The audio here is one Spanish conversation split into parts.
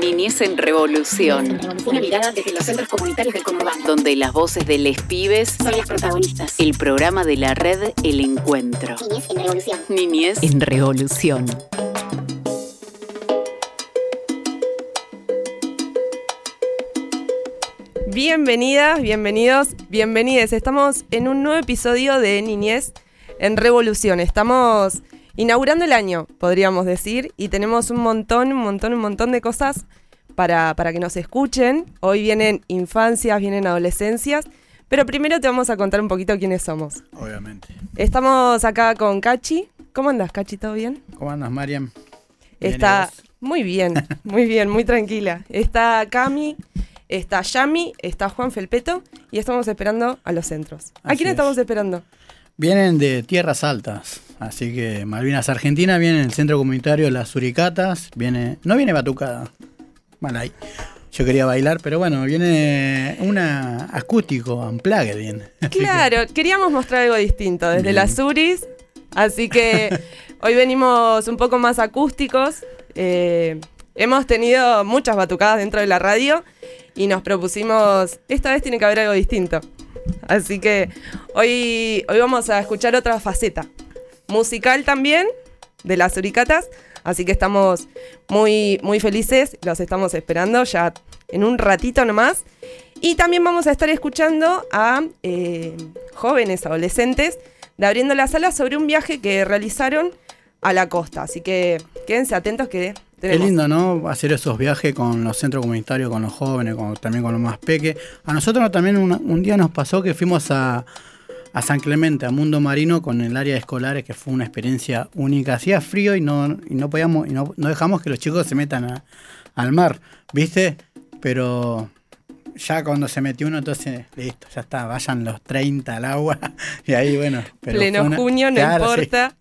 Niñez en Revolución. Una mirada desde los centros comunitarios del conurbano. Donde las voces de les pibes son las protagonistas. El programa de la red El Encuentro. Niñez en Revolución. Niñez en Revolución. Bienvenidas, bienvenidos, bienvenides. Estamos en un nuevo episodio de Niñez en Revolución. Estamos inaugurando el año, podríamos decir, y tenemos un montón, un montón, un montón de cosas para, para que nos escuchen. Hoy vienen infancias, vienen adolescencias, pero primero te vamos a contar un poquito quiénes somos. Obviamente. Estamos acá con Cachi. ¿Cómo andas, Cachi? ¿Todo bien? ¿Cómo andas, Mariam? Está muy bien, muy bien, muy tranquila. Está Cami, está Yami, está Juan Felpeto y estamos esperando a los centros. ¿A Así quién es. estamos esperando? Vienen de tierras altas, así que Malvinas Argentina viene en el centro comunitario Las Suricatas, viene, no viene batucada, mal ahí. Yo quería bailar, pero bueno, viene una acústico, unplugged bien. Que- Claro, queríamos mostrar algo distinto desde Bien. las Suris, así que hoy venimos un poco más acústicos. eh, hemos tenido muchas batucadas dentro de la radio y nos propusimos, esta vez tiene que haber algo distinto. Así que hoy, hoy vamos a escuchar otra faceta, musical también, de las Suricatas. Así que estamos muy, muy felices, los estamos esperando ya en un ratito nomás. Y también vamos a estar escuchando a eh, jóvenes adolescentes de Abriendo la Sala sobre un viaje que realizaron a la costa. Así que quédense atentos que tenemos. lindo, ¿no? Hacer esos viajes con los centros comunitarios, con los jóvenes, también con los más peques. A nosotros también un, un día nos pasó que fuimos a, a San Clemente, a Mundo Marino, con el área de escolares, que fue una experiencia única. Hacía frío y no, y no podíamos, y no, no dejamos que los chicos se metan a- al mar, ¿viste? Pero ya cuando se metió uno, entonces, listo, ya está, vayan los 30 al agua. Y ahí, bueno. pero Pleno una- junio, no Claro, sí, importa.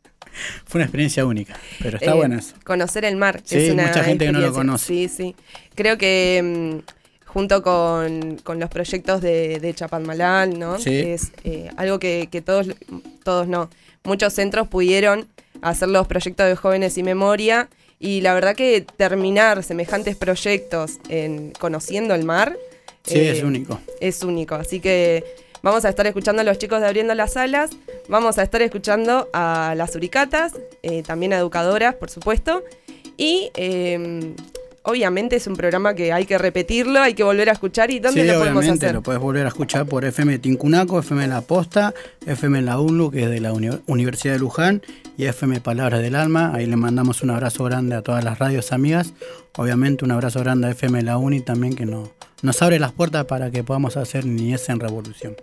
fue una experiencia única, pero está Eh, bueno eso. Conocer el mar. Sí, es una mucha gente que no lo conoce. Sí, sí. Creo que mm, junto con, con los proyectos de, de Chapadmalal, ¿no? Sí. Es eh, algo que, que todos, todos no, muchos centros pudieron hacer los proyectos de jóvenes y memoria. Y la verdad que terminar semejantes proyectos en conociendo el mar Sí, eh, es único. es único. Así que vamos a estar escuchando a los chicos de Abriendo las Alas, vamos a estar escuchando a las Uricatas, eh, también a educadoras, por supuesto. Y eh, obviamente es un programa que hay que repetirlo, hay que volver a escuchar. ¿Y dónde sí, lo podemos obviamente, hacer? lo puedes volver a escuchar por FM Tincunaco, FM La Posta, FM La UNLU, que es de la Uni- Universidad de Luján, y FM Palabras del Alma. Ahí le mandamos un abrazo grande a todas las radios amigas. Obviamente un abrazo grande a FM La Uni también, que no- nos abre las puertas para que podamos hacer niñez en revolución.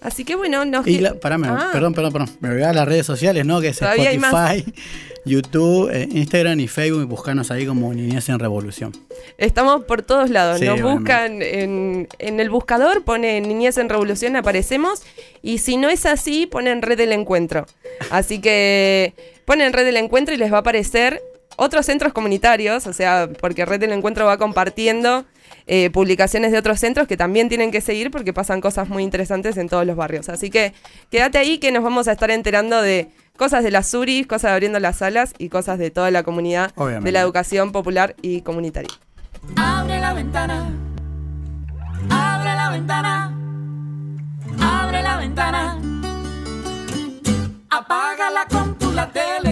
Así que bueno, nos Y la, pará, me- Ah, perdón, perdón, perdón. Me olvidaba las redes sociales, ¿no? Que es. Spotify, YouTube, eh, Instagram y Facebook. Y buscarnos ahí como Niñez en Revolución. Estamos por todos lados. Sí, Nos buscan en, en el buscador, pone Niñez en Revolución, aparecemos. Y si no es así, ponen Red del Encuentro. Así que ponen Red del Encuentro y les va a aparecer otros centros comunitarios, o sea, porque Red del Encuentro va compartiendo eh, publicaciones de otros centros que también tienen que seguir porque pasan cosas muy interesantes en todos los barrios. Así que quédate ahí que nos vamos a estar enterando de cosas de las Suris, cosas de abriendo las salas y cosas de toda la comunidad de la educación popular y comunitaria. Abre la ventana, abre la ventana, abre la ventana. Apágala con tu la tele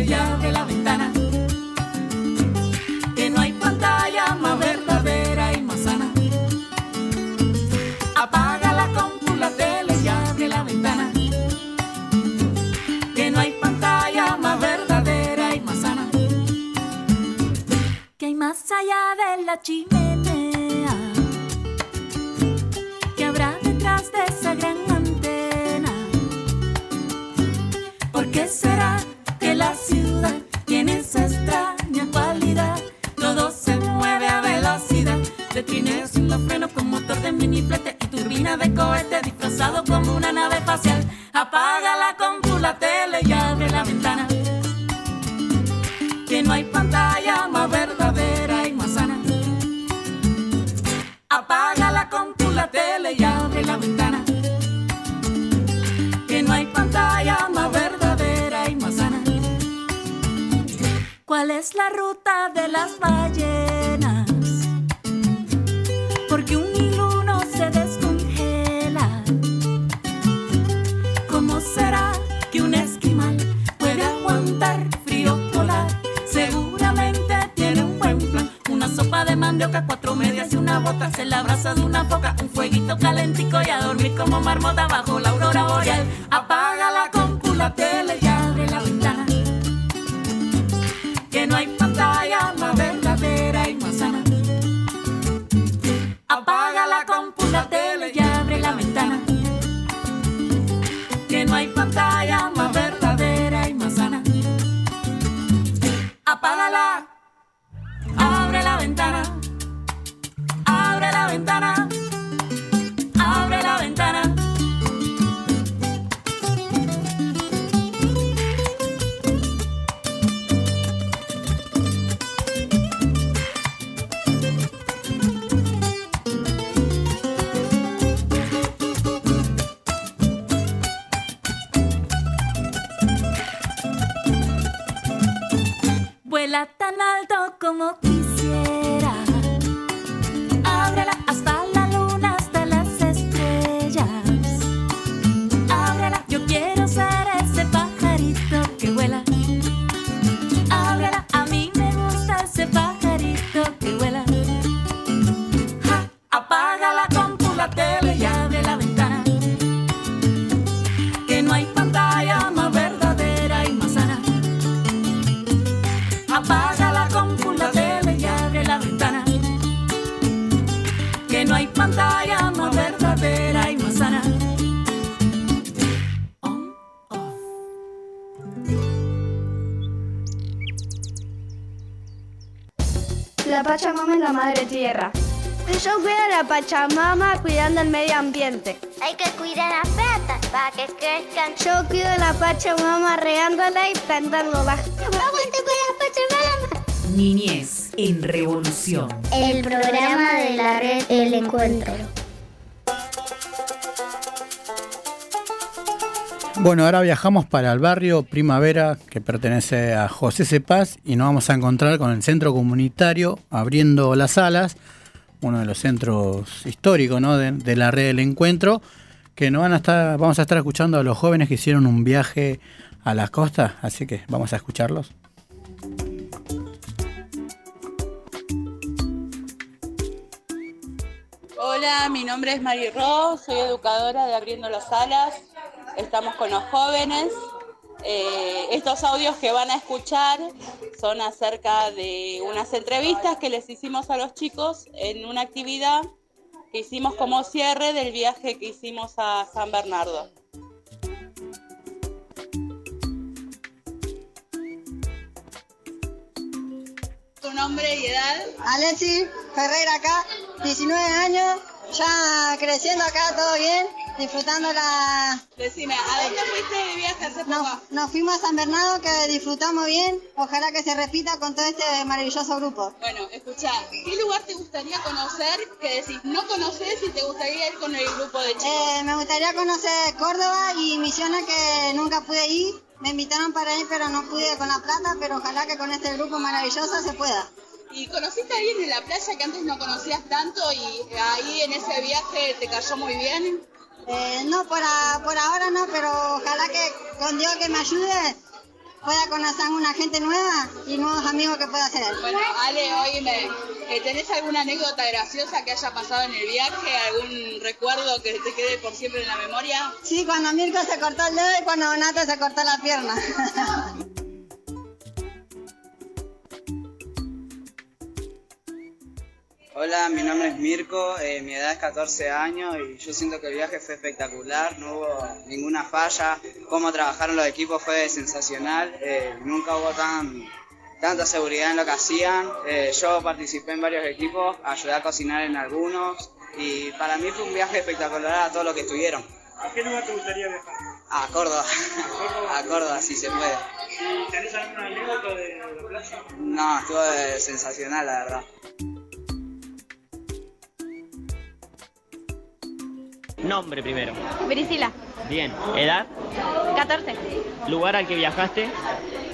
más allá de la chimenea? que habrá detrás de esa gran antena? ¿Por qué será que la ciudad tiene esa extraña cualidad? Todo se mueve a velocidad, de trineos sin los frenos con motor de miniflete y turbina de cohete disfrazado como una nave espacial. Apágala con tu la tele y abre la ventana ¿Cuál es la ruta de las ballenas? Pachamama es la madre tierra. Yo cuido a la Pachamama cuidando el medio ambiente. Hay que cuidar las plantas para que crezcan. Yo cuido a la Pachamama regándola y plantándola. Aguante con la Pachamama. Niñez en revolución. El programa de la red El Encuentro. Bueno, ahora viajamos para el barrio Primavera, que pertenece a José Cepaz, y nos vamos a encontrar con el centro comunitario Abriendo las Alas, uno de los centros históricos de, de la red del encuentro, que nos van a estar, vamos a estar escuchando a los jóvenes que hicieron un viaje a la costa, así que vamos a escucharlos. Hola, mi nombre es Mari Ro, soy educadora de Abriendo las Alas. Estamos con los jóvenes. Eh, estos audios que van a escuchar son acerca de unas entrevistas que les hicimos a los chicos en una actividad que hicimos como cierre del viaje que hicimos a San Bernardo. ¿Tu nombre y edad? Alexi Ferreira acá, 19 años, ya creciendo acá, todo bien, disfrutando la... Decime, ¿a dónde fuiste de viaje hace poco? Nos, nos fuimos a San Bernardo que disfrutamos bien, ojalá que se repita con todo este maravilloso grupo. Bueno, escucha, ¿qué lugar te gustaría conocer que decís no conoces y te gustaría ir con el grupo de chicos? Eh, me gustaría conocer Córdoba y Misiones que nunca pude ir, me invitaron para ir pero no pude con la plata, pero ojalá que con este grupo maravilloso se pueda. ¿Y conociste a alguien en la playa que antes no conocías tanto y ahí en ese viaje te cayó muy bien? Eh, no, por, a- por ahora no, pero ojalá que con Dios que me ayude pueda conocer a una gente nueva y nuevos amigos que pueda hacer. Bueno, Ale, oíme, eh, ¿tenés alguna anécdota graciosa que haya pasado en el viaje? ¿Algún recuerdo que te quede por siempre en la memoria? Sí, cuando Mirko se cortó el dedo y cuando Donato se cortó la pierna. Hola, mi nombre es Mirko, eh, mi edad es 14 años y yo siento que el viaje fue espectacular, no hubo ninguna falla, cómo trabajaron los equipos fue sensacional, eh, nunca hubo tan, tanta seguridad en lo que hacían, eh, yo participé en varios equipos, ayudé a cocinar en algunos y para mí fue un viaje espectacular a todos los que estuvieron. ¿A qué lugar te gustaría viajar? A Córdoba, a Córdoba si se puede. ¿Y tenés alguna anécdota de la playa? No, estuvo sensacional la verdad. Nombre primero. Priscila, Bien. ¿Edad? 14. ¿Lugar al que viajaste?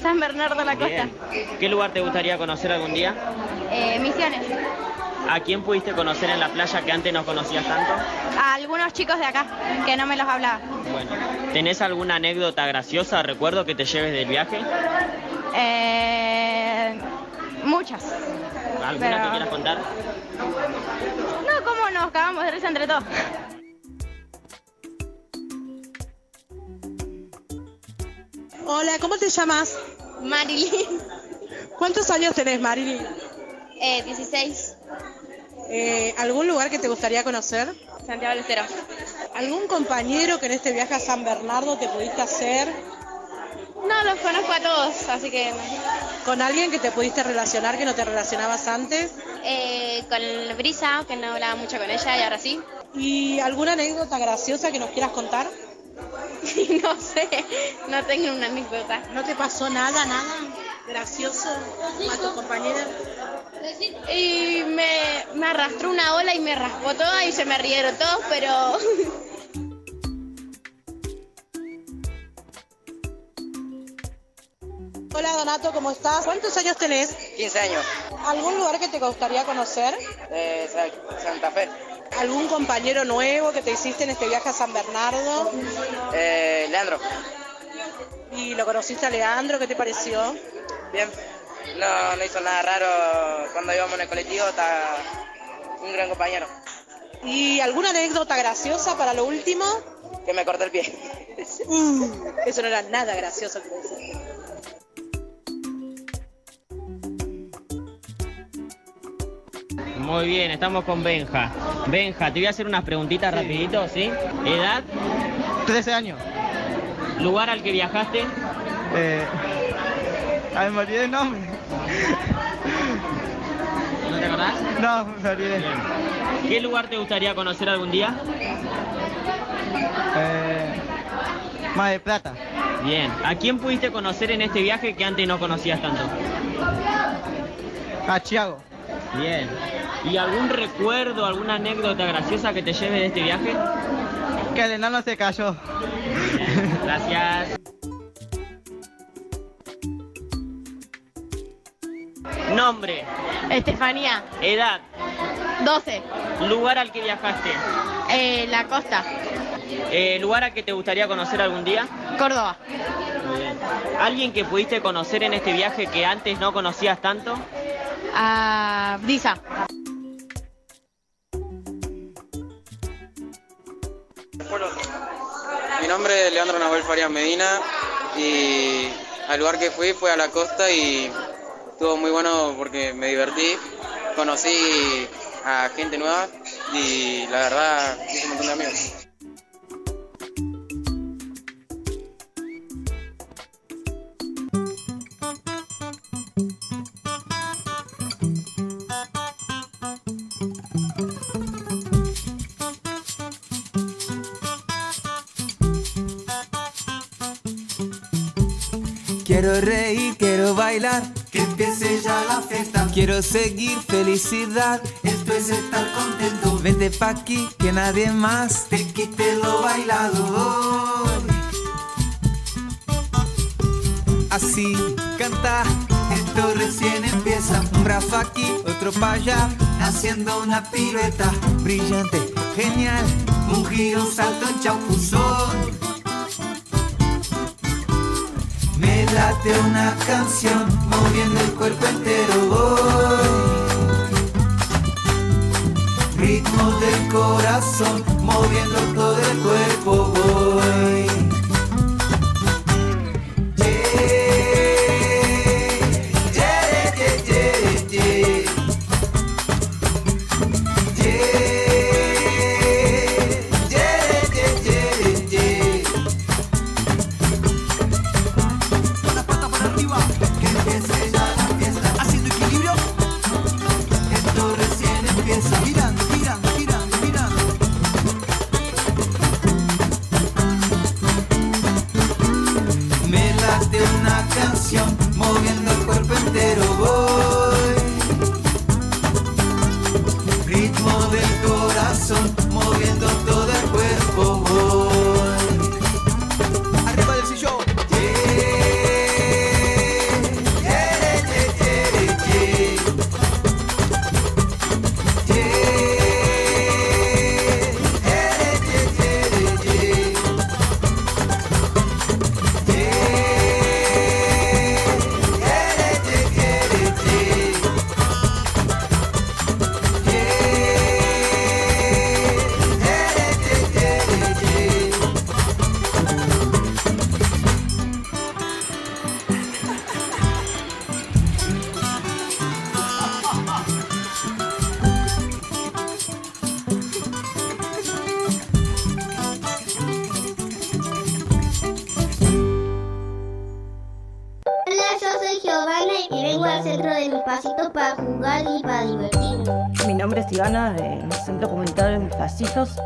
San Bernardo la Costa. Bien. ¿Qué lugar te gustaría conocer algún día? Eh, misiones. ¿A quién pudiste conocer en la playa que antes no conocías tanto? A algunos chicos de acá que no me los hablaba. Bueno. ¿Tenés alguna anécdota graciosa, recuerdo que te lleves del viaje? Eh, Muchas. ¿Alguna Pero- que quieras contar? No, ¿cómo nos cagamos de risa entre todos? Hola, ¿cómo te llamas? Marilyn. ¿Cuántos años tenés, Marilyn? Eh, 16. Eh, ¿Algún lugar que te gustaría conocer? Santiago del Estero. ¿Algún compañero que en este viaje a San Bernardo te pudiste hacer? No, los conozco a todos, así que... ¿Con alguien que te pudiste relacionar que no te relacionabas antes? Eh, con Brisa, que no hablaba mucho con ella y ahora sí. ¿Y alguna anécdota graciosa que nos quieras contar? no sé, no tengo una anécdota. ¿No te pasó nada, nada gracioso a tu compañera? Y me, me arrastró una ola y me raspó toda y se me rieron todos, pero... Hola Donato, ¿cómo estás? ¿Cuántos años tenés? 15 años. ¿Algún lugar que te gustaría conocer? Eh, Sa- Santa Fe. ¿Algún compañero nuevo que te hiciste en este viaje a San Bernardo? Eh, Leandro. ¿Y lo conociste a Leandro? ¿Qué te pareció? Bien. No, no hizo nada raro cuando íbamos en el colectivo. Está un gran compañero. ¿Y alguna anécdota graciosa para lo último? Que me cortó el pie. Uh, eso no era nada gracioso que Muy bien, estamos con Benja. Benja, te voy a hacer unas preguntitas rapidito, ¿sí? ¿Edad? 13 años. ¿Lugar al que viajaste? Eh, ay, me olvidé el nombre. ¿No te acordás? No, me olvidé. ¿Qué lugar te gustaría conocer algún día? Eh, Mar del Plata. Bien. ¿A quién pudiste conocer en este viaje que antes no conocías tanto? A Chiago. Bien. ¿Y algún recuerdo, alguna anécdota graciosa que te lleve de este viaje? Que el enano se cayó. Gracias. Nombre. Estefanía, Edad. 12. Lugar al que viajaste. Eh, la costa, Eh, lugar al que te gustaría conocer algún día. Córdoba. Muy bien. ¿Alguien que pudiste conocer en este viaje que antes no conocías tanto? A Brisa. Mi nombre es Leandro Nahuel Farias Medina y al lugar que fui fue a la costa y estuvo muy bueno porque me divertí, conocí a gente nueva y la verdad hice un montón de amigos. Quiero reír, quiero bailar, que empiece ya la fiesta. Quiero seguir felicidad, esto es estar contento. Vente pa' aquí, que nadie más te quite lo bailado. hoy. Así canta, esto recién empieza. Un brazo aquí, otro para allá, haciendo una pirueta brillante, genial. Un giro, un salto en champuzón. Late una canción moviendo el cuerpo entero voy. Ritmo del corazón moviendo todo el cuerpo voy.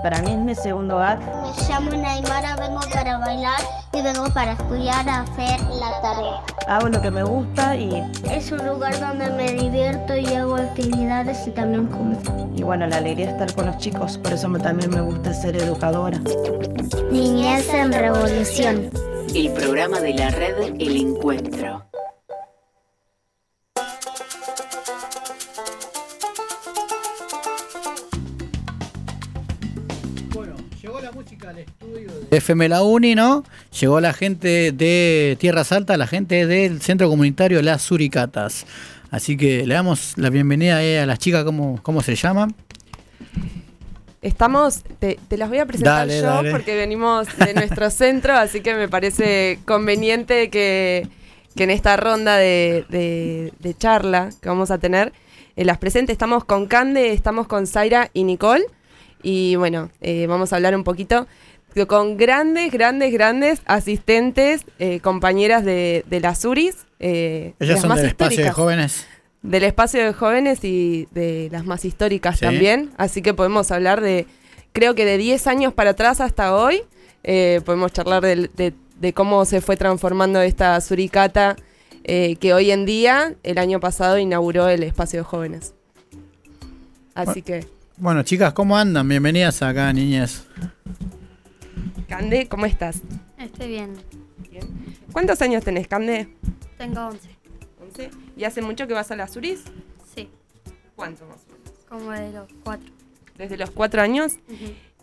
Para mí es mi segundo hogar. Me llamo Naimara, vengo para bailar y vengo para estudiar a hacer la tarea. Hago lo que me gusta y, Es un lugar donde me divierto y hago actividades y también como. y bueno, la alegría es estar con los chicos. Por eso también me gusta ser educadora. Niñez en revolución. El programa de la red El Encuentro. FM La Uni, ¿no? Llegó la gente de Tierras Altas, la gente del centro comunitario Las Suricatas. Así que le damos la bienvenida eh, a las chicas, ¿cómo, cómo se llaman? Estamos, te, te las voy a presentar Dale, yo dale. porque venimos de nuestro centro, así que me parece conveniente que, que en esta ronda de, de- de charla que vamos a tener, eh, las presentes, estamos con Cande, estamos con Zaira y Nicole, y bueno, eh, vamos a hablar un poquito de- con grandes, grandes, grandes asistentes, eh, compañeras de, de las URIs. eh, Ellas las son más del espacio de jóvenes. Del espacio de jóvenes y de las más históricas Sí. también. Así que podemos hablar de, creo que de 10 años para atrás hasta hoy, eh, podemos charlar de, de cómo se fue transformando esta suricata que hoy en día, el año pasado, inauguró el espacio de jóvenes. Así que, Bueno, chicas, ¿cómo andan? Bienvenidas acá, niñas. Cande, ¿cómo estás? Estoy bien. ¿Cuántos años tenés, Cande? Tengo 11. 11. ¿Y hace mucho que vas a las Suris? Sí. ¿Cuánto más o menos? Como de los 4. Desde los cuatro años.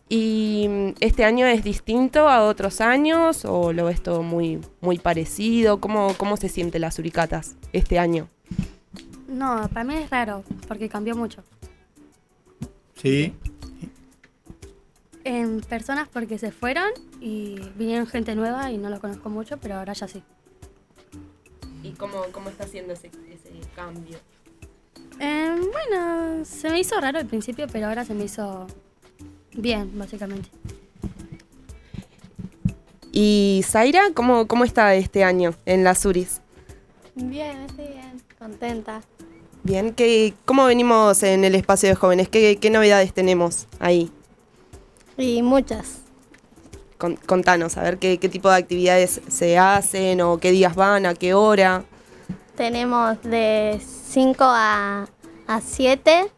¿Y mm, este año es distinto a otros años o lo ves todo muy, muy parecido? ¿Cómo, ¿Cómo se siente las suricatas este año? No, para mí es raro, porque cambió mucho. Sí. En personas porque se fueron y vinieron gente nueva y no lo conozco mucho, pero ahora ya sí. ¿Y cómo, cómo está haciendo ese, ese cambio? Eh, bueno, se me hizo raro al principio, pero ahora se me hizo bien, básicamente. ¿Y Zaira, cómo, cómo está este año en las Suris? Bien, estoy bien, contenta. Bien, ¿qué, ¿cómo venimos en el espacio de jóvenes? ¿Qué, qué novedades tenemos ahí? Y muchas. Con- contanos, a ver qué, qué tipo de actividades se hacen o qué días van, a qué hora. Tenemos de 5 a, a 7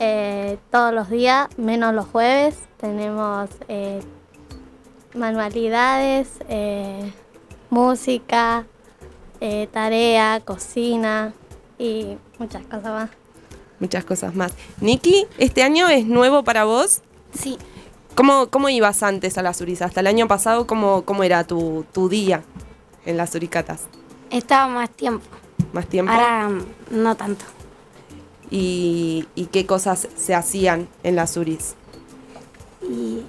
eh, todos los días, menos los jueves. Tenemos eh, manualidades, eh, música, eh, tarea, cocina y muchas cosas más. Muchas cosas más. Nikki, ¿este año es nuevo para vos? Sí. ¿Cómo, cómo ibas antes a las Suris? Hasta el año pasado, ¿cómo, cómo era tu, tu día en las Suricatas? Estaba más tiempo. ¿Más tiempo? Ahora mm, no tanto. ¿Y, y qué cosas se hacían en las Suris? Y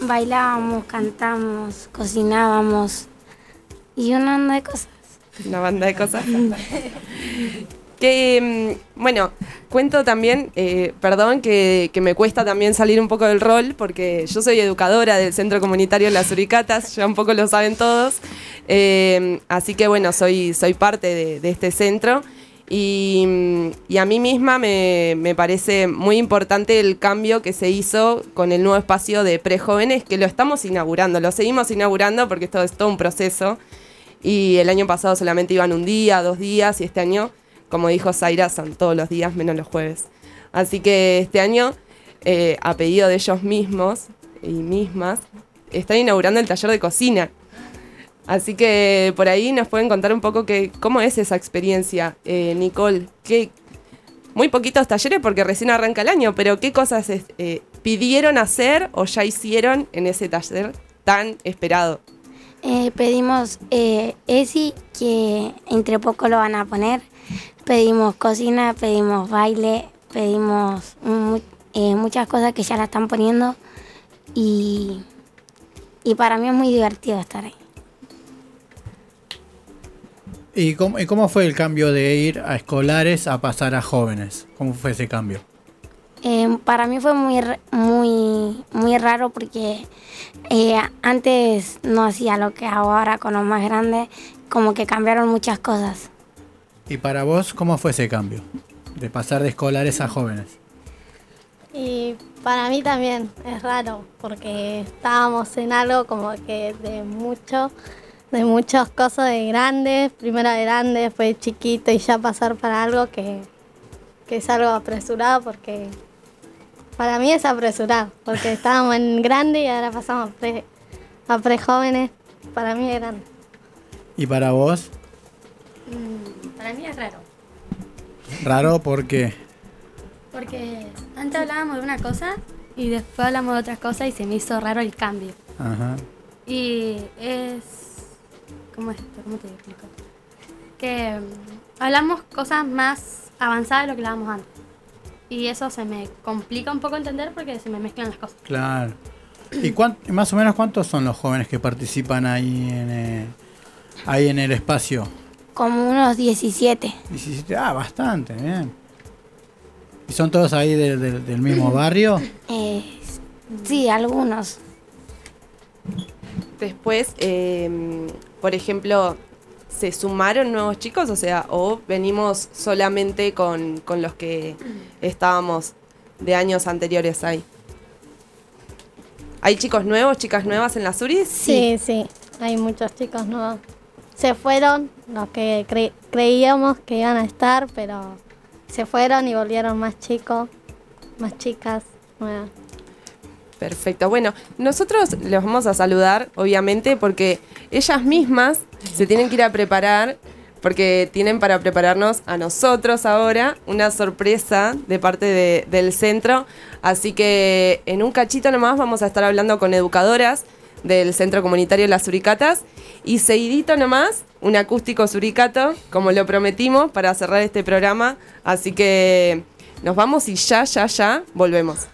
bailábamos, cantamos, cocinábamos y una banda de cosas. Una banda de cosas. que, mm, bueno, cuento también, eh, perdón, que, que me cuesta también salir un poco del rol, porque yo soy educadora del Centro Comunitario Las Uricatas, ya un poco lo saben todos. Eh, así que, bueno, soy, soy parte de, de este centro. Y, mm, y a mí misma me, me parece muy importante el cambio que se hizo con el nuevo espacio de prejóvenes, que lo estamos inaugurando, lo seguimos inaugurando porque esto es todo un proceso. Y el año pasado solamente iban un día, dos días, y este año, como dijo Zaira, son todos los días menos los jueves. Así que este año, eh, a pedido de ellos mismos y mismas, están inaugurando el taller de cocina. Así que por ahí nos pueden contar un poco que, cómo es esa experiencia, eh, Nicole. ¿Qué, muy poquitos talleres porque recién arranca el año, pero ¿qué cosas eh, pidieron hacer o ya hicieron en ese taller tan esperado? Eh, pedimos eh, ESI, que entre poco lo van a poner. Pedimos cocina, pedimos baile, pedimos mu- eh, muchas cosas que ya la están poniendo. Y, y para mí es muy divertido estar ahí. ¿Y cómo, y cómo fue el cambio de ir a escolares a pasar a jóvenes? ¿Cómo fue ese cambio? Eh, para mí fue muy, muy, muy raro porque eh, antes no hacía lo que hago ahora con los más grandes, como que cambiaron muchas cosas. ¿Y para vos cómo fue ese cambio? de pasar de escolares a jóvenes. Y para mí también es raro, porque estábamos en algo como que de mucho, de muchas cosas de grandes, primero de grande, después de chiquito y ya pasar para algo que, que es algo apresurado porque para mí es apresurado, porque estábamos en grande y ahora pasamos a pre, a pre jóvenes, para mí es grande. ¿Y para vos? Mm, Para mí es raro. Raro porque Porque antes hablábamos de una cosa y después hablamos de otras cosas y se me hizo raro el cambio. Ajá. Y es. ¿Cómo es esto? ¿Cómo te explico? Que mm, hablamos cosas más avanzadas de lo que hablábamos antes. Y eso se me complica un poco entender porque se me mezclan las cosas. Claro. ¿Y cuán- más o menos cuántos son los jóvenes que participan ahí en, eh, ahí en el espacio? Como unos 17. 17, ah, bastante, bien. ¿Y son todos ahí de- de- del mismo barrio? Eh, sí, algunos. Después, eh, por ejemplo, ¿se sumaron nuevos chicos? O sea, o venimos solamente con, con los que estábamos de años anteriores ahí. ¿Hay chicos nuevos, chicas nuevas en la Suris? Sí, sí, hay muchos chicos nuevos. Se fueron los que cre- creíamos que iban a estar, pero se fueron y volvieron más chicos, más chicas nuevas. Perfecto. Bueno, nosotros les vamos a saludar, obviamente, porque ellas mismas se tienen que ir a preparar, porque tienen para prepararnos a nosotros ahora una sorpresa de parte de- del centro. Así que en un cachito nomás vamos a estar hablando con educadoras del Centro Comunitario Las Suricatas y seguidito nomás un acústico suricato, como lo prometimos, para cerrar este programa. Así que nos vamos y ya, ya, ya volvemos.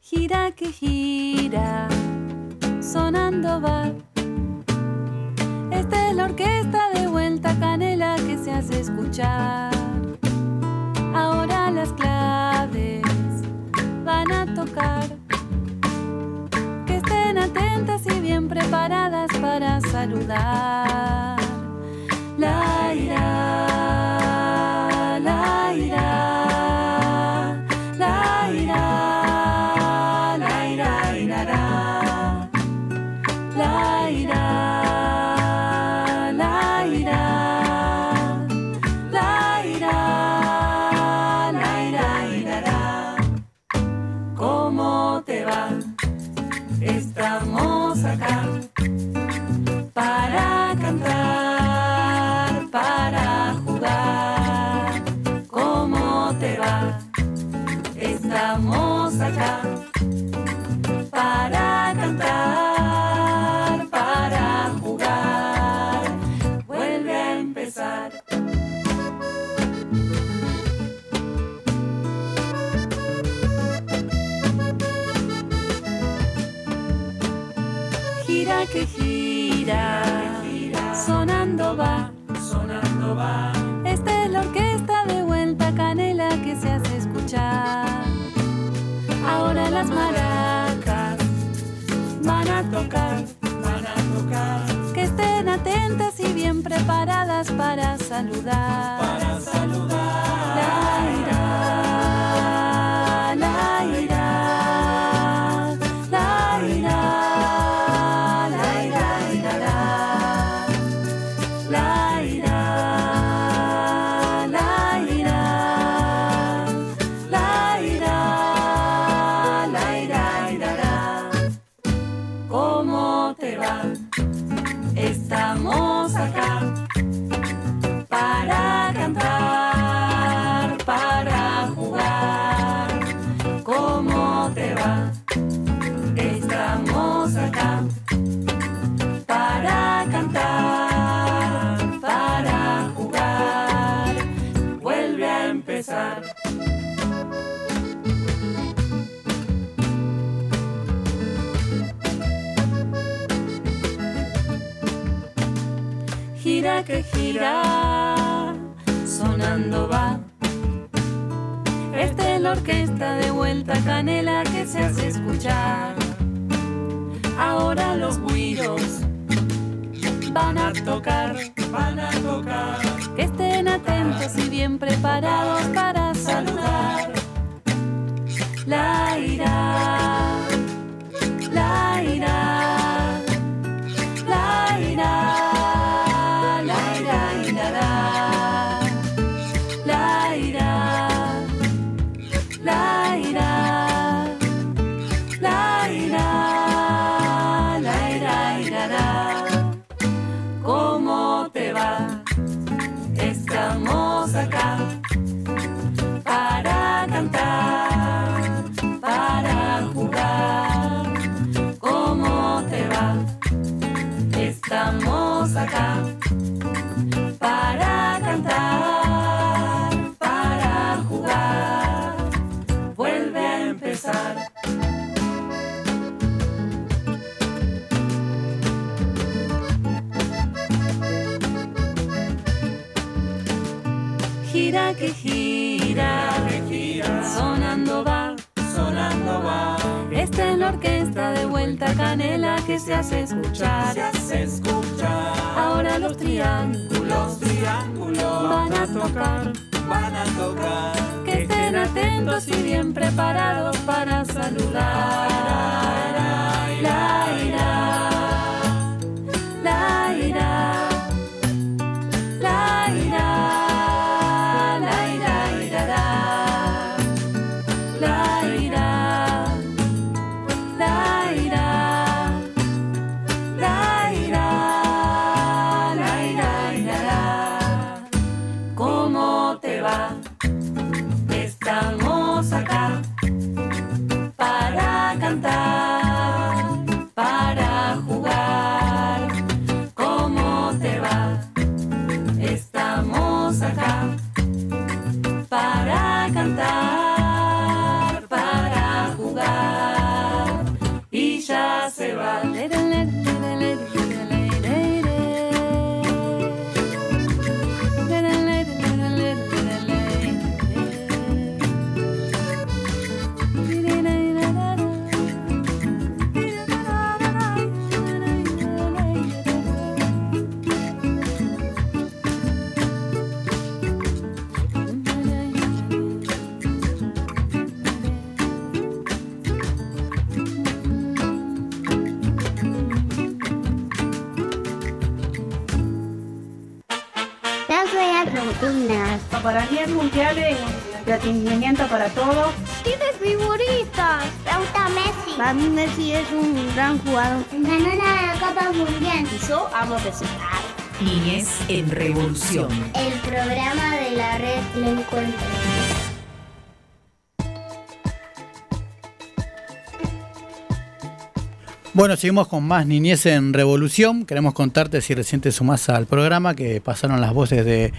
Gira que gira, sonando va. Esta es la orquesta de vuelta canela que se hace escuchar. Ahora las claves van a tocar. Que estén atentas y bien preparadas para saludar. La ira, saludar. Sonando va. Esta es la orquesta de vuelta canela que se hace escuchar. ahora los guiros van a tocar, van a tocar. Que estén atentos y bien preparados para saludar. La irá, Gira que gira, sonando va, sonando va. Está en la orquesta de vuelta canela que se hace escuchar. Se hace escuchar. Ahora los triángulos, triángulos van a tocar, van a tocar. Que estén atentos y bien preparados para saludar. La irá, la Para mí el mundial es entretenimiento para todos. ¿Tienes figuritas? Me gusta Messi. Para mí Messi es un gran jugador. Ganó la Copa Mundial. Y yo amo resultar. Niñez en Revolución. El programa de la red Le Encuentro. Bueno, seguimos con más Niñez en Revolución. Queremos contarte, si recién te sumás al programa, que pasaron las voces de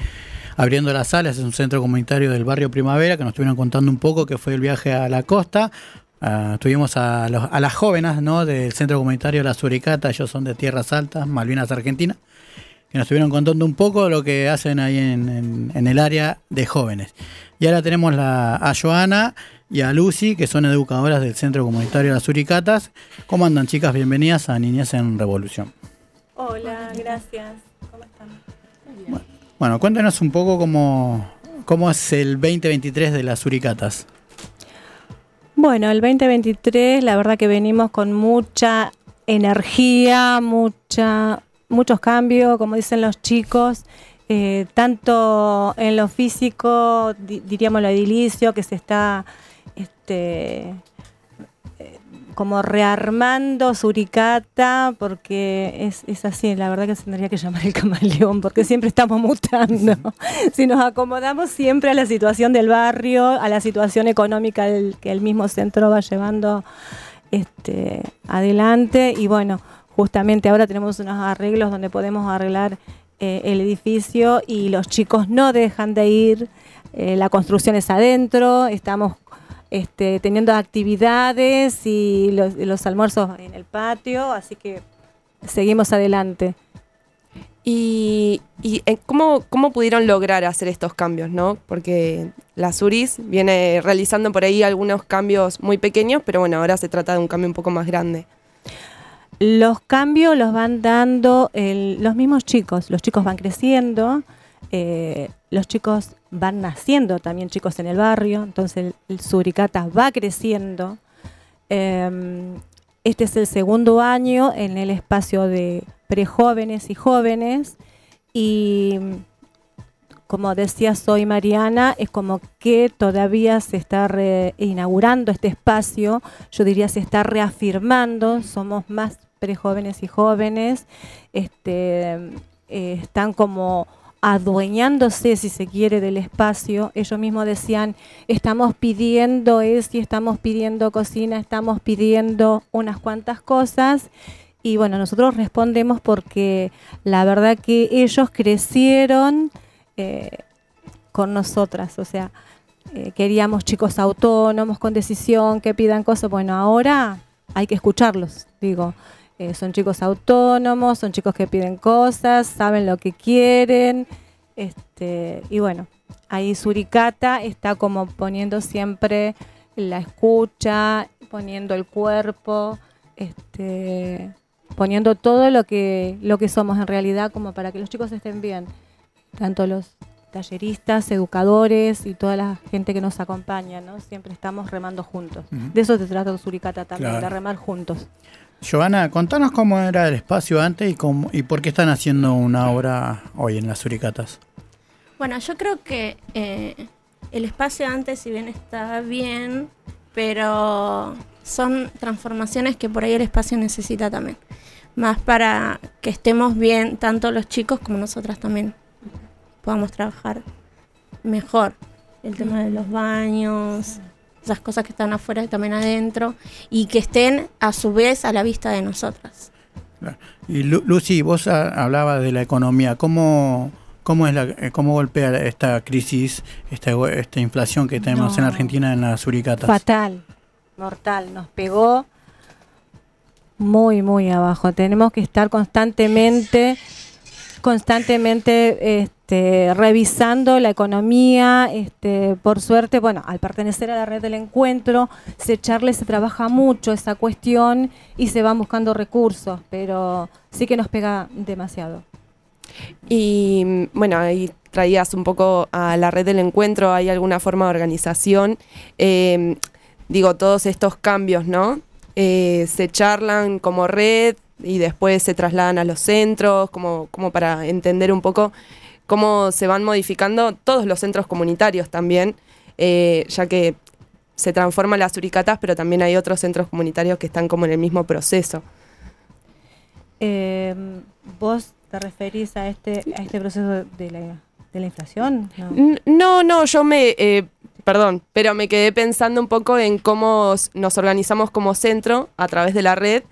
Abriendo las Salas, es un centro comunitario del barrio Primavera, que nos estuvieron contando un poco que fue el viaje a la costa. Ah, tuvimos a, las jóvenes ¿no? del centro comunitario La Suricata, ellos son de Tierras Altas, Malvinas, Argentina, que nos estuvieron contando un poco lo que hacen ahí en, el área de jóvenes. Y ahora tenemos a Joana y a Lucy, que son educadoras del centro comunitario Las Suricatas. ¿Cómo andan, chicas? Bienvenidas a Niñez en Revolución. Hola, gracias. Bueno, cuéntanos un poco cómo, cómo es el 2023 de Las Suricatas. Bueno, el 2023, la verdad que venimos con mucha energía, mucha, muchos cambios, como dicen los chicos, eh, tanto en lo físico, di- diríamos lo edilicio, que se está este, como rearmando Suricata, porque es, es así, la verdad que se tendría que llamar el camaleón, porque siempre estamos mutando. si nos acomodamos siempre a la situación del barrio, a la situación económica que el mismo centro va llevando este, adelante, y bueno, justamente ahora tenemos unos arreglos donde podemos arreglar eh, el edificio y los chicos no dejan de ir, eh, la construcción es adentro, estamos este, teniendo actividades y los, los almuerzos en el patio, así que seguimos adelante. ¿Y, y eh, ¿cómo, cómo pudieron lograr hacer estos cambios, no? Porque la Suris viene realizando por ahí algunos cambios muy pequeños, pero bueno, ahora se trata de un cambio un poco más grande. los cambios los van dando el- los mismos chicos. Los chicos van creciendo, eh, los chicos van naciendo también chicos en el barrio, entonces el, el Suricata va creciendo. Em, este es el segundo año en el espacio de prejóvenes y jóvenes y como decía soy Mariana, es como que todavía se está re- inaugurando este espacio, yo diría se está reafirmando, somos más prejóvenes y jóvenes, este, eh, están como adueñándose, si se quiere, del espacio. Ellos mismos decían, estamos pidiendo eso, estamos pidiendo cocina, estamos pidiendo unas cuantas cosas. Y bueno, nosotros respondemos porque la verdad que ellos crecieron eh, con nosotras, o sea, eh, queríamos chicos autónomos, con decisión, que pidan cosas. Bueno, ahora hay que escucharlos, digo. Eh, son chicos autónomos, son chicos que piden cosas, saben lo que quieren. Este, y bueno, ahí Suricata está como poniendo siempre la escucha, poniendo el cuerpo, este, poniendo todo lo que, lo que somos en realidad como para que los chicos estén bien. Tanto los talleristas, educadores y toda la gente que nos acompaña, ¿no? Siempre estamos remando juntos. De eso se trata Suricata también, Claro. de remar juntos. Giovanna, contanos cómo era el espacio antes y, cómo, y por qué están haciendo una obra hoy en las Suricatas. Bueno, yo creo que eh, el espacio antes, si bien está bien, pero son transformaciones que por ahí el espacio necesita también. Más para que estemos bien, tanto los chicos como nosotras también podamos trabajar mejor. El tema de los baños, esas cosas que están afuera y también adentro, y que estén a su vez a la vista de nosotras. Y Lu- Lucy, vos ha- hablabas de la economía. ¿Cómo, cómo, es la, eh, cómo golpea esta crisis, esta, esta inflación que tenemos en No. Argentina en las Suricatas? Fatal, mortal, nos pegó muy, muy abajo. Tenemos que estar constantemente, constantemente este, revisando la economía. Este, por suerte, bueno, al pertenecer a la red del encuentro, se charle, se trabaja mucho esa cuestión y se van buscando recursos, pero sí que nos pega demasiado. Y bueno, ahí traías un poco a la red del encuentro, ¿hay alguna forma de organización? Eh, digo, todos estos cambios, ¿no? Eh, se charlan como red y después se trasladan a los centros, como, como para entender un poco cómo se van modificando todos los centros comunitarios también, eh, ya que se transforman las suricatas, pero también hay otros centros comunitarios que están como en el mismo proceso. Eh, ¿Vos te referís a este, a este proceso de la, de la inflación? No. No, no, yo me, eh, perdón, pero me quedé pensando un poco en cómo nos organizamos como centro a través de la red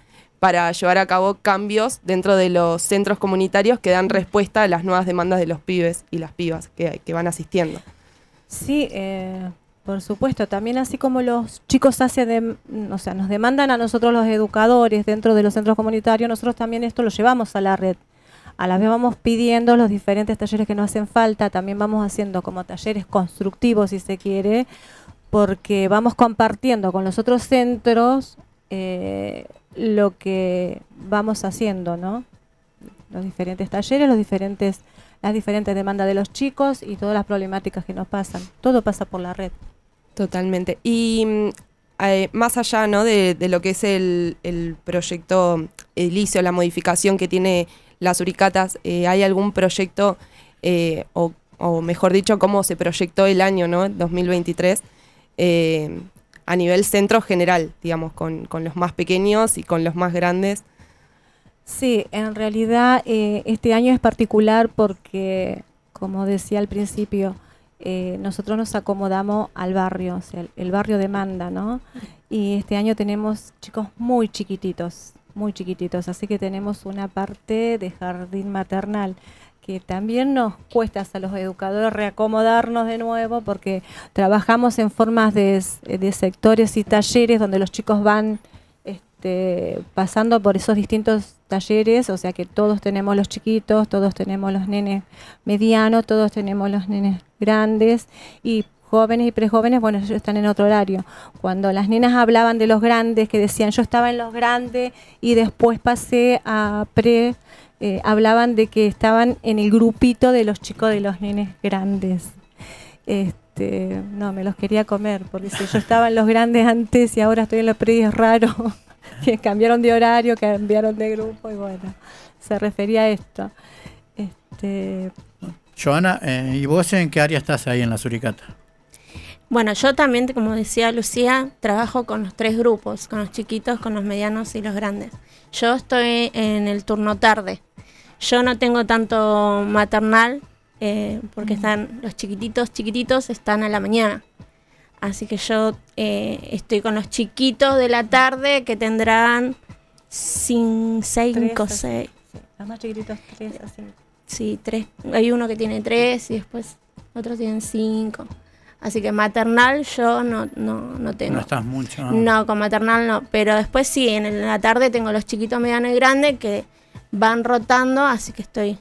para llevar a cabo cambios dentro de los centros comunitarios que dan respuesta a las nuevas demandas de los pibes y las pibas que, van asistiendo. Sí, eh, por supuesto. También así como los chicos hace de, o sea, nos demandan a nosotros los educadores dentro de los centros comunitarios, nosotros también esto lo llevamos a la red. A la vez vamos pidiendo los diferentes talleres que nos hacen falta, también vamos haciendo como talleres constructivos, si se quiere, porque vamos compartiendo con los otros centros eh, lo que vamos haciendo, ¿no? Los diferentes talleres, los diferentes, las diferentes demandas de los chicos y todas las problemáticas que nos pasan. Todo pasa por la red. Totalmente. Y mm, eh, más allá ¿no? de, lo que es el, el proyecto edilicio, la modificación que tiene las Uricatas, eh, ¿hay algún proyecto, eh, o, o mejor dicho, cómo se proyectó el año ¿no? 2023 eh, a nivel centro general, digamos, con, con los más pequeños y con los más grandes? Sí, en realidad eh, este año es particular porque, como decía al principio, eh, nosotros nos acomodamos al barrio, o sea, el, el barrio demanda, ¿no? Y este año tenemos chicos muy chiquititos, muy chiquititos, así que tenemos una parte de jardín maternal que también nos cuesta a los educadores reacomodarnos de nuevo porque trabajamos en formas de, sectores y talleres donde los chicos van este, pasando por esos distintos talleres, o sea que todos tenemos los chiquitos, todos tenemos los nenes medianos, todos tenemos los nenes grandes y jóvenes y prejóvenes, bueno, ellos están en otro horario. Cuando las nenas hablaban de los grandes, que decían yo estaba en los grandes y después pasé a pre, eh, hablaban de que estaban en el grupito de los chicos de los nenes grandes. Este, no, me los quería comer, porque si yo estaba en los grandes antes y ahora estoy en los pre y es raro, que cambiaron de horario, cambiaron de grupo y bueno, se refería a esto. Este, Joana, eh, ¿y vos en qué área estás ahí en la Suricata? Bueno, yo también, como decía Lucía, trabajo con los tres grupos, con los chiquitos, con los medianos y los grandes. Yo estoy en el turno tarde. Yo no tengo tanto maternal, eh, porque están los chiquititos, chiquititos están a la mañana. Así que yo eh, estoy con los chiquitos de la tarde que tendrán 5, 6, 6. Los más chiquititos, 3 a 5. Sí, tres. Hay uno que tiene tres y después otros tienen cinco. Así que maternal yo no, no, no tengo. No estás mucho. No, con maternal no. Pero después sí, en la tarde tengo los chiquitos, mediano y grande que van rotando, así que estoy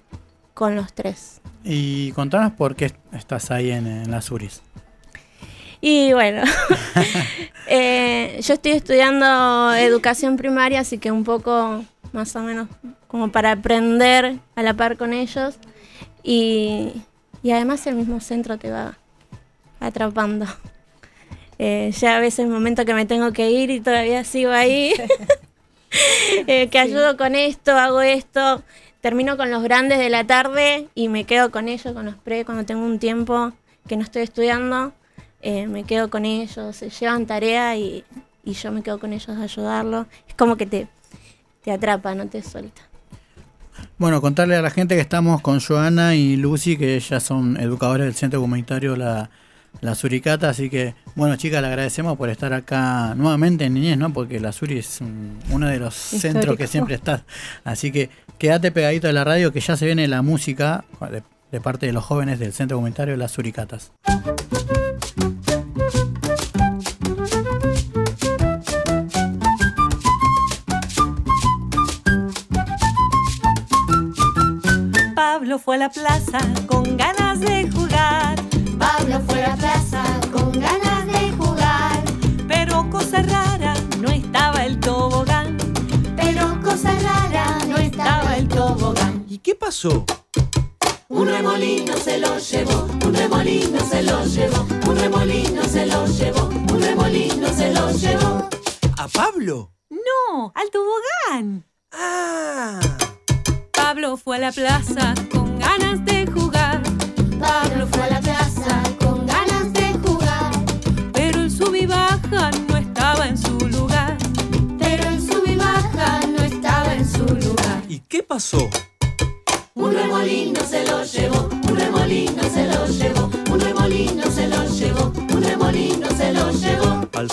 con los tres. Y contanos por qué estás ahí en, en las URIs. Y bueno, eh, yo estoy estudiando educación primaria, así que un poco más o menos como para aprender a la par con ellos. Y, y además el mismo centro te va atrapando. Eh, ya a veces el momento que me tengo que ir y todavía sigo ahí, eh, que ayudo con esto, hago esto, termino con los grandes de la tarde y me quedo con ellos, con los pre, cuando tengo un tiempo que no estoy estudiando, eh, me quedo con ellos, se llevan tarea y, y yo me quedo con ellos a ayudarlo. Es como que te, te atrapa, no te suelta. Bueno, contarle a la gente que estamos con Joana y Lucy, que ellas son educadoras del Centro Comunitario La, la Suricata, así que, bueno, chicas, le agradecemos por estar acá nuevamente en Niñez, ¿no? Porque la Suri es un- uno de los centros que siempre está. Así que quédate pegadito de la radio, que ya se viene la música de, de parte de los jóvenes del Centro Comunitario Las Suricatas. Pablo fue a la plaza con ganas de jugar. Pablo fue a la plaza con ganas de jugar. Pero cosa rara, no estaba el tobogán. Pero cosa rara, no estaba el tobogán. ¿Y qué pasó? Un remolino se lo llevó, un remolino se lo llevó, un remolino se lo llevó, un remolino se lo llevó. ¿A Pablo? No, al tobogán. Ah. Pablo fue a la plaza con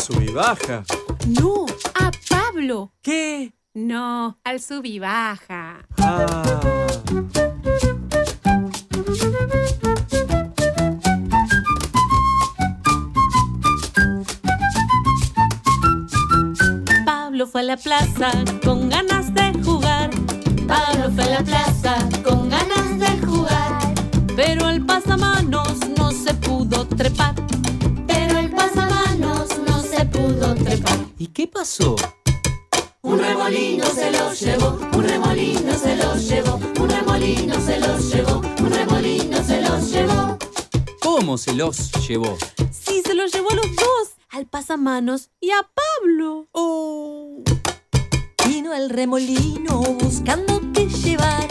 sub y baja. No, a Pablo. ¿Qué? No, al sub y baja. Ah. Pablo fue a la plaza con ganas de jugar. Pablo fue a la plaza con ganas de jugar. Pero el pasamanos no se pudo trepar. Pudo trepar. ¿Y qué pasó? Un remolino se lo llevó, un remolino se lo llevó, un remolino se lo llevó, un remolino se lo llevó. ¿Cómo se los llevó? Sí, se lo llevó a los dos, al pasamanos y a Pablo. Oh. Vino el remolino buscando qué llevar,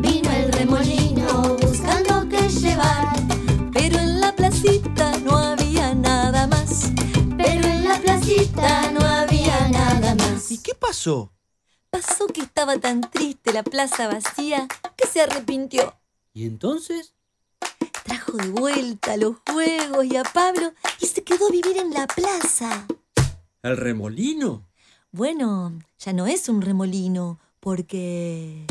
Vino el remolino buscando qué llevar. pero en la placita no había nada más. ¿Y qué pasó? Pasó que estaba tan triste la plaza vacía que se arrepintió. ¿Y entonces? Trajo de vuelta los juegos y a Pablo y se quedó a vivir en la plaza. ¿El remolino? Bueno, ya no es un remolino, porque...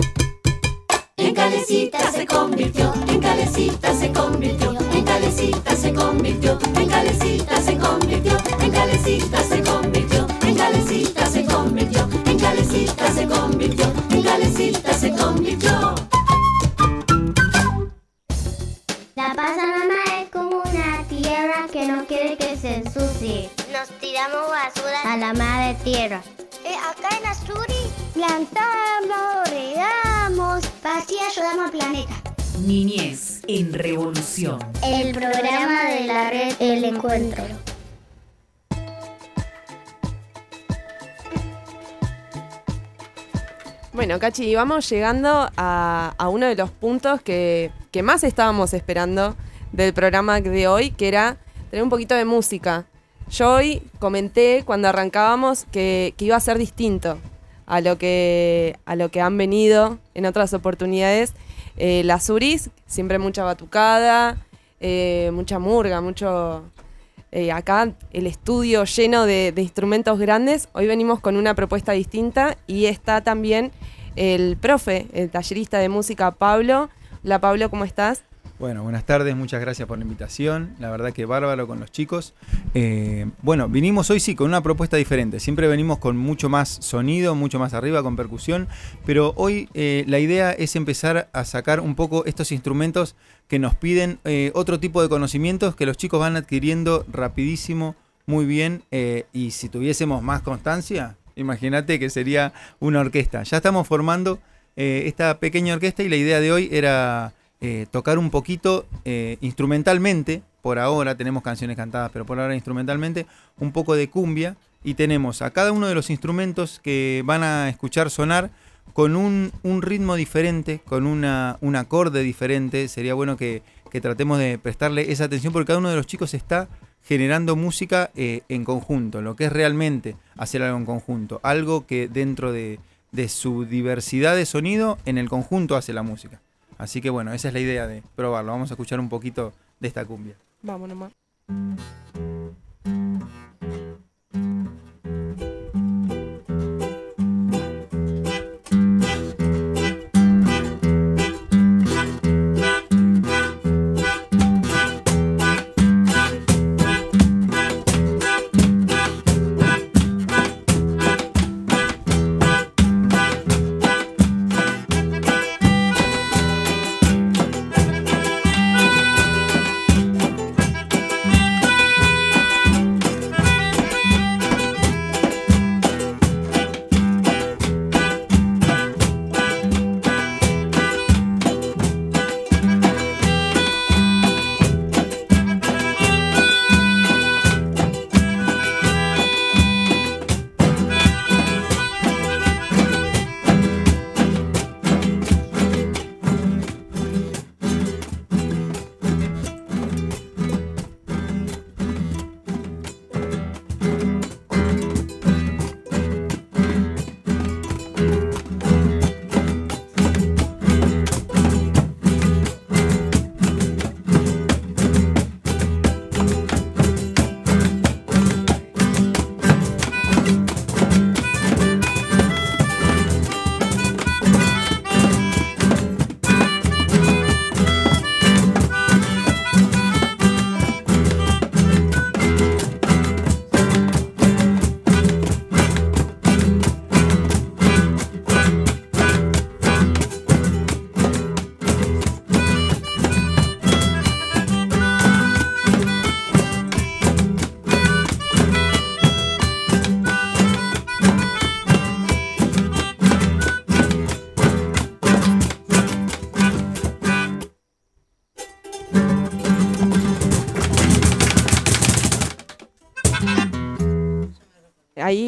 En calecita se convirtió, en calecita se convirtió, en calecita se convirtió, en calecita se convirtió, en calecita se convirtió, en calecita se convirtió, en calecita se convirtió, en calecita se convirtió. La paz mamá es como una tierra que no tiramos basura a la madre tierra. Eh, acá en Asturi plantamos, regamos, así ayudamos al planeta. Niñez en revolución. El programa de la red El Encuentro. Bueno, Cachi, vamos llegando a, a uno de los puntos que, que más estábamos esperando del programa de hoy, que era tener un poquito de música. Yo hoy comenté cuando arrancábamos que, que iba a ser distinto a lo que, a lo que han venido en otras oportunidades. Eh, las Uris, siempre mucha batucada, eh, mucha murga, mucho... eh, acá el estudio lleno de, de instrumentos grandes. Hoy venimos con una propuesta distinta y está también el profe, el tallerista de música Pablo. Hola Pablo, ¿cómo estás? Bueno, buenas tardes, muchas gracias por la invitación. La verdad que bárbaro con los chicos. Eh, bueno, vinimos hoy sí con una propuesta diferente. Siempre venimos con mucho más sonido, mucho más arriba, con percusión. Pero hoy eh, la idea es empezar a sacar un poco estos instrumentos que nos piden eh, otro tipo de conocimientos que los chicos van adquiriendo rapidísimo, muy bien. y si tuviésemos más constancia, imagínate que sería una orquesta. Ya estamos formando esta pequeña orquesta y la idea de hoy era eh, tocar un poquito eh, instrumentalmente, por ahora tenemos canciones cantadas, pero por ahora instrumentalmente, un poco de cumbia y tenemos a cada uno de los instrumentos que van a escuchar sonar con un, ritmo diferente, con una, un acorde diferente. Sería bueno que, tratemos de prestarle esa atención porque cada uno de los chicos está generando música eh, en conjunto, lo que es realmente hacer algo en conjunto, algo que dentro de, de su diversidad de sonido en el conjunto hace la música. Así que bueno, esa es la idea de probarlo. Vamos a escuchar un poquito de esta cumbia. Vamos nomás.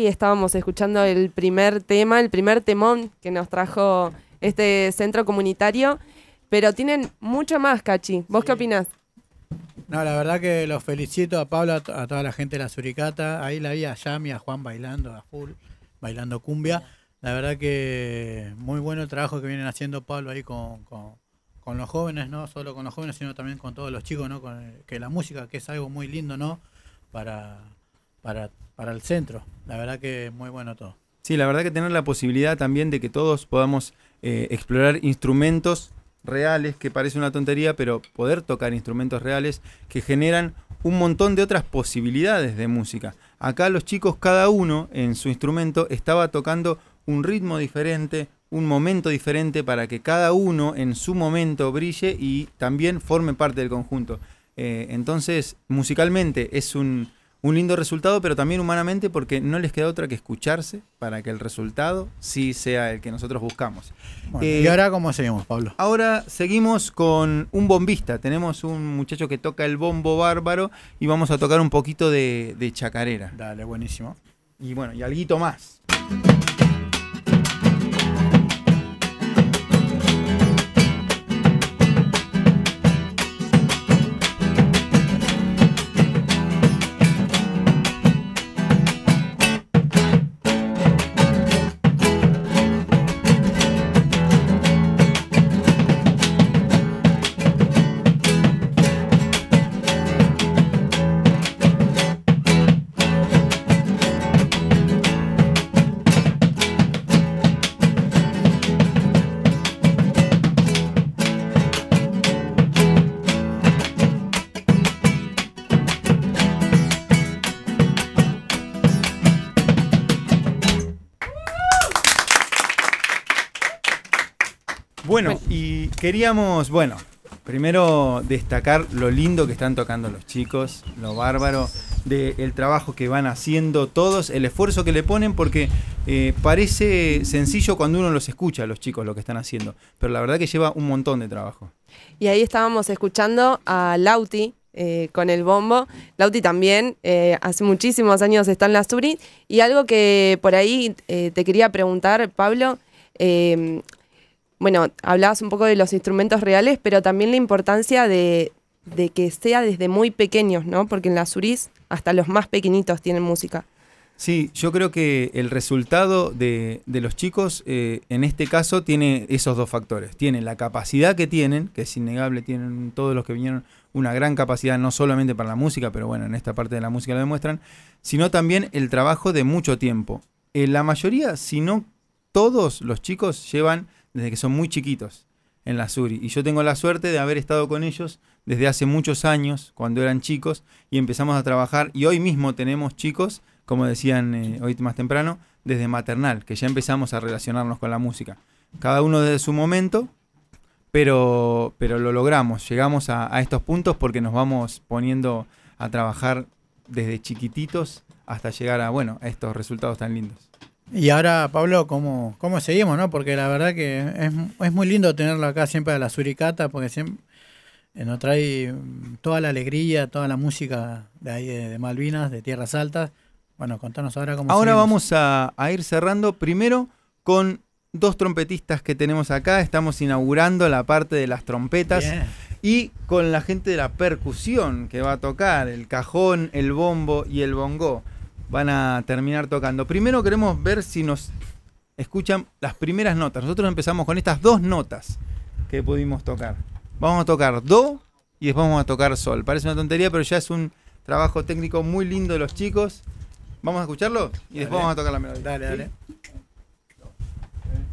Estábamos escuchando el primer tema, el primer temón que nos trajo este centro comunitario, pero tienen mucho más, Cachi. ¿Vos qué opinás? No, la verdad que los felicito a Pablo, a, to- a toda la gente de la Suricata. Ahí la vi a Yami, a Juan bailando a full, bailando cumbia. La verdad que muy bueno el trabajo que vienen haciendo Pablo ahí con, con- con los jóvenes, no solo con los jóvenes, sino también con todos los chicos, ¿no? Con el- que la música, que es algo muy lindo, ¿no? Para, para, para el centro. La verdad que muy bueno todo. Sí, la verdad que tener la posibilidad también de que todos podamos eh, explorar instrumentos reales, que parece una tontería, pero poder tocar instrumentos reales que generan un montón de otras posibilidades de música. Acá los chicos, cada uno en su instrumento, estaba tocando un ritmo diferente, un momento diferente para que cada uno en su momento brille y también forme parte del conjunto. Eh, entonces, musicalmente es un, un lindo resultado, pero también humanamente porque no les queda otra que escucharse para que el resultado sí sea el que nosotros buscamos. Bueno, Eh, ¿Y ahora cómo seguimos, Pablo? Ahora seguimos con un bombista. Tenemos un muchacho que toca el bombo bárbaro y vamos a tocar un poquito de, de chacarera. Dale, buenísimo. Y bueno, y alguito más. Queríamos, bueno, primero destacar lo lindo que están tocando los chicos, lo bárbaro del trabajo que van haciendo todos, el esfuerzo que le ponen, porque eh, parece sencillo cuando uno los escucha los chicos lo que están haciendo, pero la verdad que lleva un montón de trabajo. Y ahí estábamos escuchando a Lauti eh, con el bombo. Lauti también eh, hace muchísimos años está en la Suri. Y algo que por ahí te quería preguntar, Pablo, bueno, hablabas un poco de los instrumentos reales, pero también la importancia de, que sea desde muy pequeños, ¿no? Porque en la Suris hasta los más pequeñitos tienen música. Sí, yo creo que el resultado de, de los chicos, eh, en este caso, tiene esos dos factores. Tienen la capacidad que tienen, que es innegable, tienen todos los que vinieron una gran capacidad, no solamente para la música, pero bueno, en esta parte de la música lo demuestran, sino también el trabajo de mucho tiempo. Eh, la mayoría, si no todos los chicos, llevan desde que son muy chiquitos en la Suri. Y yo tengo la suerte de haber estado con ellos desde hace muchos años, cuando eran chicos, y empezamos a trabajar. Y hoy mismo tenemos chicos como decían eh, hoy más temprano, desde maternal, que ya empezamos a relacionarnos con la música. Cada uno desde su momento, pero, pero lo logramos, llegamos a, estos puntos porque nos vamos poniendo a trabajar desde chiquititos hasta llegar a, bueno, a estos resultados tan lindos. Y ahora, Pablo, ¿cómo, cómo seguimos? no? Porque la verdad que es, es muy lindo tenerlo acá siempre a la Suricata, porque siempre eh, nos trae toda la alegría, toda la música de ahí de, de Malvinas, de Tierras Altas. Bueno, contanos ahora cómo Ahora seguimos. vamos a, a ir cerrando primero con dos trompetistas que tenemos acá. Estamos inaugurando la parte de las trompetas. Bien. Y con la gente de la percusión que va a tocar, el cajón, el bombo y el bongo. Van a terminar tocando. Primero queremos ver si nos escuchan las primeras notas. Nosotros empezamos con estas dos notas que pudimos tocar. Vamos a tocar do y después vamos a tocar sol. Parece una tontería, pero ya es un trabajo técnico muy lindo de los chicos. Vamos a escucharlo y después Dale. vamos a tocar la melodía. Dale, ¿sí? dale. Bueno,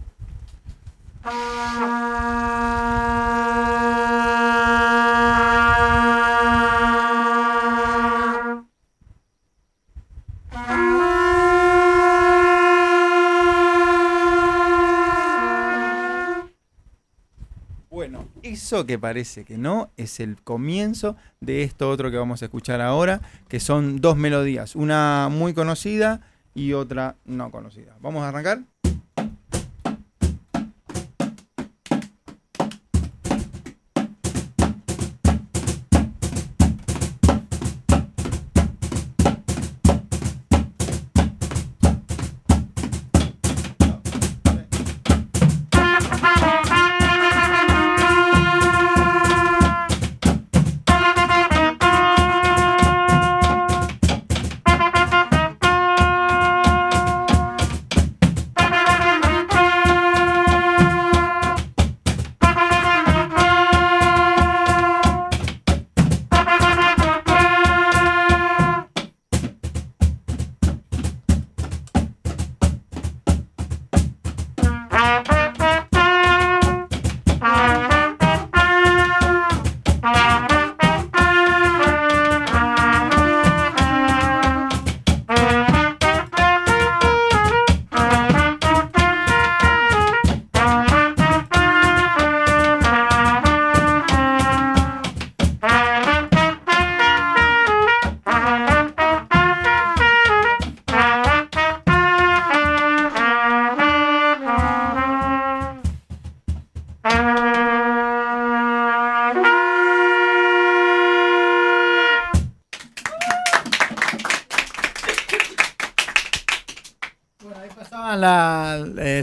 que parece que no es el comienzo de esto otro que vamos a escuchar ahora, que son dos melodías, una muy conocida y otra no conocida. ¿Vamos a arrancar?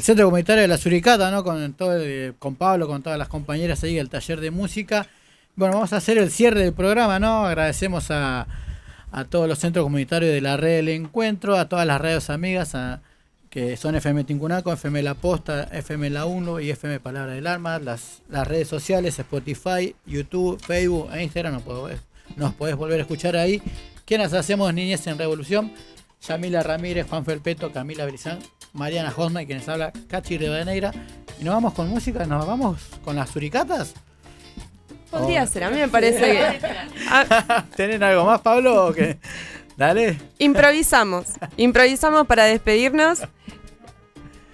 Centro comunitario de la Suricata, ¿no? Con, todo, con Pablo, con todas las compañeras ahí del taller de música. Bueno, vamos a hacer el cierre del programa, ¿no? Agradecemos a, a todos los centros comunitarios de la red del encuentro, a todas las radios amigas, a- que son FM Tincunaco, FM La Posta, FM La 1 y FM Palabra del Alma, las, las redes sociales, Spotify, YouTube, Facebook e Instagram, nos podés, nos podés volver a escuchar ahí. ¿Quiénes hacemos Niñez en Revolución? Yamila Ramírez, Juan Felpeto, Camila Brizán, Mariana Hosma y quienes habla Cachi Rivadeneira. Y nos vamos con música, nos vamos con las suricatas. Podría Oh. ser, a mí me parece que. Ah, ¿Tienen algo más, Pablo? o qué? Dale. improvisamos. Improvisamos para despedirnos.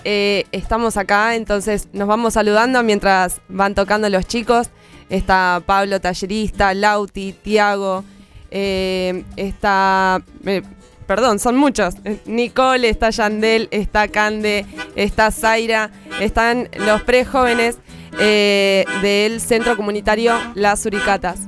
Eh, estamos acá, entonces nos vamos saludando mientras van tocando los chicos. Está Pablo Tallerista, Lauti, Tiago. eh, está. eh, perdón, son muchos. Nicole, está Yandel, está Cande, está Zaira. Están los prejóvenes eh, del centro comunitario Las Uricatas.